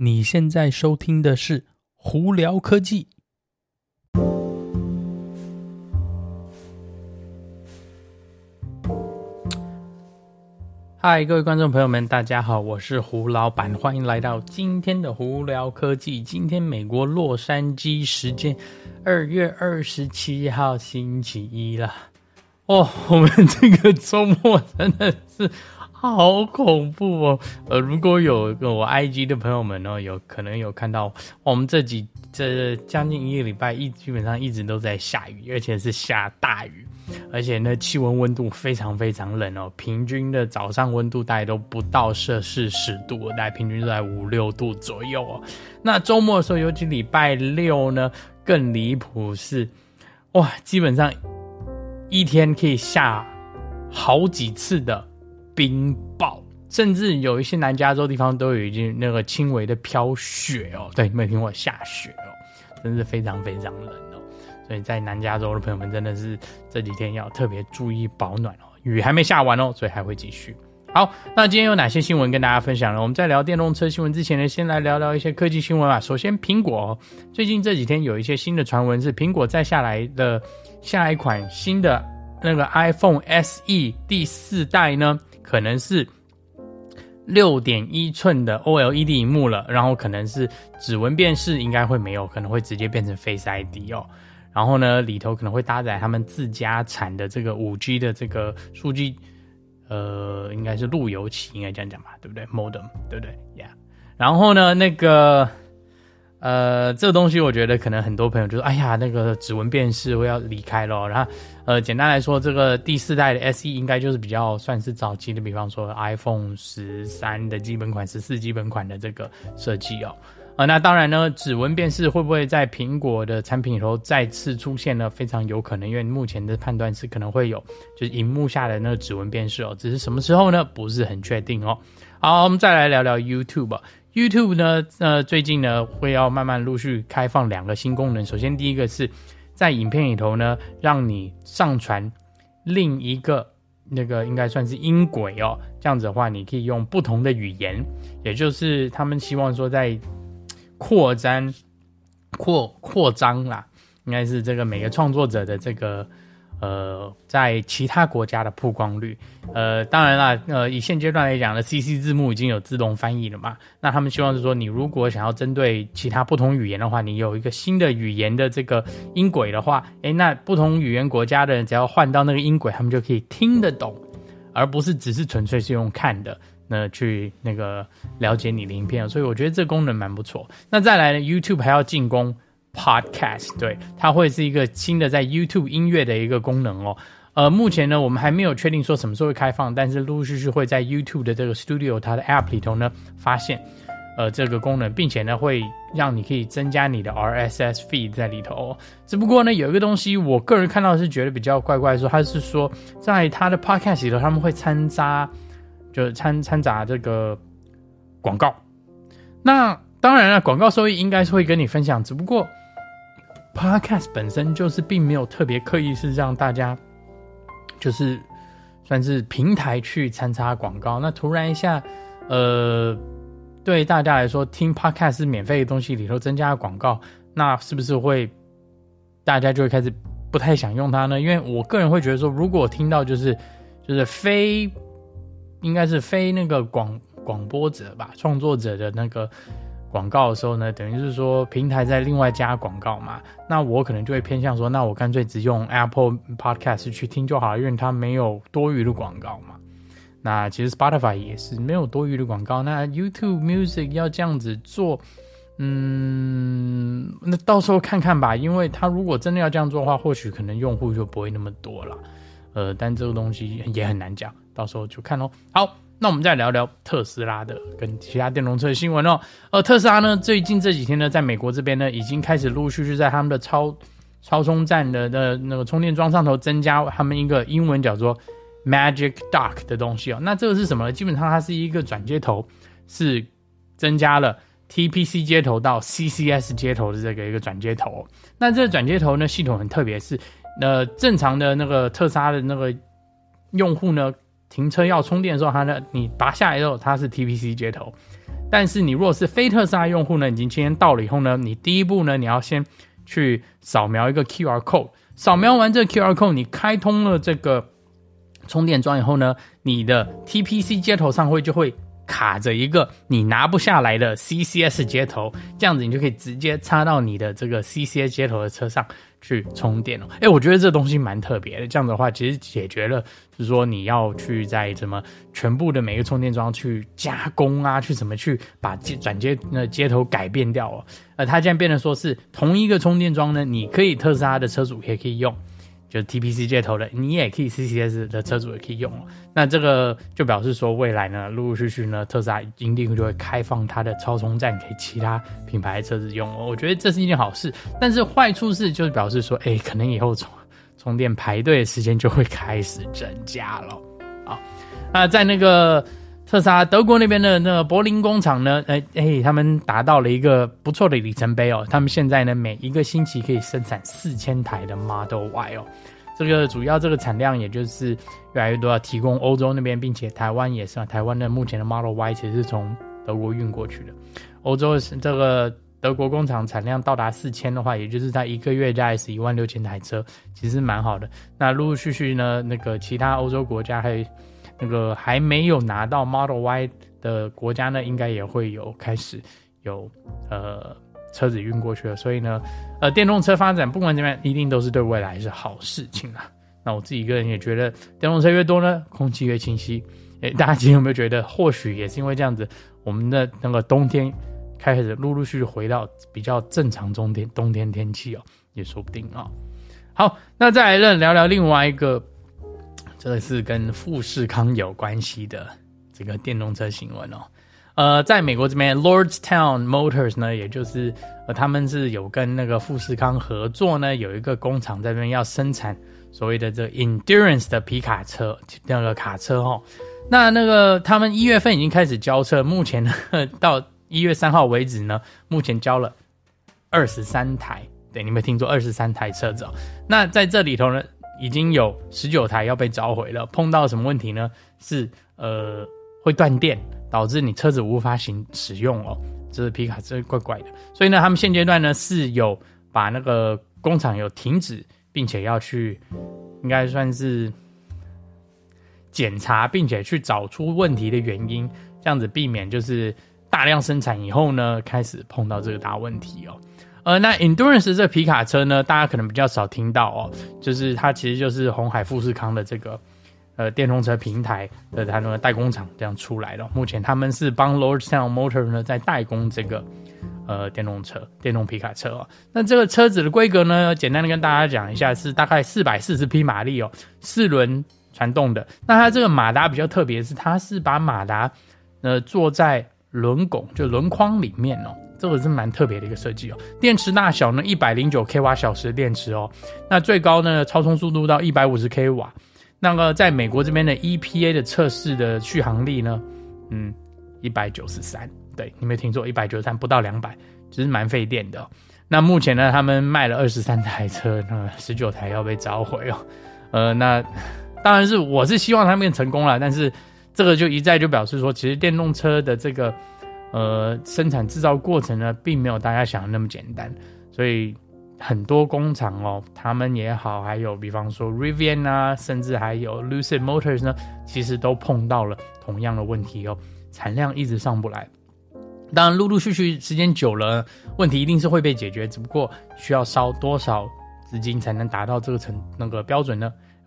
你现在收听的是《胡聊科技》。嗨，各位观众朋友们，大家好，我是胡老板，欢迎来到今天的《胡聊科技》。今天美国洛杉矶时间二月二十七号星期一了。哦，我们这个周末真的是。好恐怖哦！呃，如果有个我 IG 的朋友们呢，有可能有看到我们这几这将近一个礼拜一基本上一直都在下雨，而且是下大雨，而且呢气温温度非常非常冷哦，平均的早上温度大概都不到摄氏十度，大概平均都在五六度左右哦。那周末的时候，尤其礼拜六呢，更离谱是，哇，基本上一天可以下好几次的。冰雹，甚至有一些南加州地方都有已经那个轻微的飘雪哦。对，没听过下雪哦，真是非常非常冷哦。所以在南加州的朋友们真的是这几天要特别注意保暖哦。雨还没下完哦，所以还会继续。好，那今天有哪些新闻跟大家分享呢？我们在聊电动车新闻之前呢，先来聊聊一些科技新闻吧。首先，苹果哦，最近这几天有一些新的传闻，是苹果再下来的下一款新的那个 iPhone SE 第四代呢。可能是六点一寸的 OLED 屏幕了，然后可能是指纹辨识应该会没有，可能会直接变成 Face ID 哦。然后呢，里头可能会搭载他们自家产的这个五 G 的这个数据，呃，应该是路由器，应该这样讲吧，对不对？Modem，对不对？Yeah。然后呢，那个。呃，这个东西我觉得可能很多朋友就说：“哎呀，那个指纹辨识我要离开了。”然后，呃，简单来说，这个第四代的 SE 应该就是比较算是早期的，比方说 iPhone 十三的基本款、十四基本款的这个设计哦。呃，那当然呢，指纹辨识会不会在苹果的产品里头再次出现呢？非常有可能，因为目前的判断是可能会有，就是荧幕下的那个指纹辨识哦，只是什么时候呢？不是很确定哦。好，我们再来聊聊 YouTube。YouTube 呢，呃，最近呢会要慢慢陆续开放两个新功能。首先，第一个是在影片里头呢，让你上传另一个那个应该算是音轨哦。这样子的话，你可以用不同的语言，也就是他们希望说在扩张、扩扩张啦，应该是这个每个创作者的这个。呃，在其他国家的曝光率，呃，当然啦，呃，以现阶段来讲呢，CC 字幕已经有自动翻译了嘛。那他们希望是说，你如果想要针对其他不同语言的话，你有一个新的语言的这个音轨的话，诶，那不同语言国家的人只要换到那个音轨，他们就可以听得懂，而不是只是纯粹是用看的，那去那个了解你的影片。所以我觉得这功能蛮不错。那再来呢，YouTube 还要进攻。Podcast 对，它会是一个新的在 YouTube 音乐的一个功能哦。呃，目前呢，我们还没有确定说什么时候会开放，但是陆陆续续会在 YouTube 的这个 Studio 它的 App 里头呢发现，呃，这个功能，并且呢会让你可以增加你的 RSS feed 在里头。只不过呢，有一个东西，我个人看到是觉得比较怪怪的，说它是说在它的 Podcast 里头他们会掺杂，就是掺掺杂这个广告。那当然了，广告收益应该是会跟你分享，只不过。Podcast 本身就是并没有特别刻意是让大家，就是算是平台去参差广告。那突然一下，呃，对大家来说听 Podcast 是免费的东西里头增加了广告，那是不是会大家就会开始不太想用它呢？因为我个人会觉得说，如果听到就是就是非应该是非那个广广播者吧，创作者的那个。广告的时候呢，等于是说平台在另外加广告嘛，那我可能就会偏向说，那我干脆只用 Apple Podcast 去听就好了，因为它没有多余的广告嘛。那其实 Spotify 也是没有多余的广告。那 YouTube Music 要这样子做，嗯，那到时候看看吧，因为他如果真的要这样做的话，或许可能用户就不会那么多了。呃，但这个东西也很难讲，到时候就看喽。好。那我们再聊聊特斯拉的跟其他电动车的新闻哦。呃，特斯拉呢，最近这几天呢，在美国这边呢，已经开始陆陆续续在他们的超超充站的的那个充电桩上头增加他们一个英文叫做 Magic Dock 的东西哦。那这个是什么呢？基本上它是一个转接头，是增加了 TPC 接头到 CCS 接头的这个一个转接头。那这个转接头呢，系统很特别，是呃正常的那个特斯拉的那个用户呢。停车要充电的时候，它呢，你拔下来之后，它是 TPC 接头。但是你如果是非特斯拉用户呢，已经今天到了以后呢，你第一步呢，你要先去扫描一个 QR code，扫描完这个 QR code，你开通了这个充电桩以后呢，你的 TPC 接头上会就会。卡着一个你拿不下来的 CCS 接头，这样子你就可以直接插到你的这个 CCS 接头的车上去充电了。诶，我觉得这东西蛮特别的。这样的话，其实解决了就是说你要去在什么全部的每个充电桩去加工啊，去怎么去把接转接那接头改变掉哦。呃，它现在变成说是同一个充电桩呢，你可以特斯拉的车主也可以用。就是 TPC 接头的，你也可以 CCS 的车主也可以用。那这个就表示说，未来呢，陆陆续续呢，特斯拉一定就会开放它的超充站给其他品牌车子用。我觉得这是一件好事。但是坏处是，就是表示说，哎、可能以后充充电排队的时间就会开始增加了。啊，那在那个。特斯拉德国那边的那个柏林工厂呢，哎哎，他们达到了一个不错的里程碑哦。他们现在呢，每一个星期可以生产四千台的 Model Y 哦。这个主要这个产量，也就是越来越多要提供欧洲那边，并且台湾也是啊。台湾的目前的 Model Y 其实是从德国运过去的。欧洲这个德国工厂产量到达四千的话，也就是在一个月大概是一万六千台车，其实蛮好的。那陆陆续续呢，那个其他欧洲国家还有。那个还没有拿到 Model Y 的国家呢，应该也会有开始有呃车子运过去了。所以呢，呃，电动车发展不管怎么样，一定都是对未来是好事情啊。那我自己个人也觉得，电动车越多呢，空气越清晰。诶，大家今天有没有觉得，或许也是因为这样子，我们的那个冬天开始陆陆续续回到比较正常中天冬天天气哦，也说不定啊、好，那再来呢，聊聊另外一个。这个是跟富士康有关系的这个电动车新闻哦，呃，在美国这边，Lordstown Motors 呢，也就是呃，他们是有跟那个富士康合作呢，有一个工厂在这边要生产所谓的这 Endurance 的皮卡车，那个卡车哦。那那个他们一月份已经开始交车，目前呢到一月三号为止呢，目前交了二十三台，对，你没听错，二十三台车子哦。那在这里头呢。已经有十九台要被召回了，碰到什么问题呢？是呃会断电，导致你车子无法行使用哦。这皮卡真怪怪的，所以呢，他们现阶段呢是有把那个工厂有停止，并且要去应该算是检查，并且去找出问题的原因，这样子避免就是大量生产以后呢开始碰到这个大问题哦。呃，那 Endurance 这皮卡车呢，大家可能比较少听到哦，就是它其实就是红海富士康的这个呃电动车平台的它那个代工厂这样出来的。目前他们是帮 Lordstown Motor 呢在代工这个呃电动车电动皮卡车哦。那这个车子的规格呢，简单的跟大家讲一下，是大概四百四十匹马力哦，四轮传动的。那它这个马达比较特别，是它是把马达呃坐在轮拱就轮框里面哦。这个是蛮特别的一个设计哦。电池大小呢，一百零九 k 瓦小时的电池哦。那最高呢，超充速度到一百五十 k 瓦。那个在美国这边的 EPA 的测试的续航力呢，嗯，一百九十三。对，你没听错，一百九十三，不到两百，其实蛮费电的。那目前呢，他们卖了二十三台车，那十九台要被召回哦。呃，那当然是我是希望他们成功了，但是这个就一再就表示说，其实电动车的这个。呃，生产制造过程呢，并没有大家想的那么简单，所以很多工厂哦，他们也好，还有比方说 Rivian 啊，甚至还有 Lucid Motors 呢，其实都碰到了同样的问题哦，产量一直上不来。当然，陆陆续续时间久了，问题一定是会被解决，只不过需要烧多少资金才能达到这个成那个标准呢？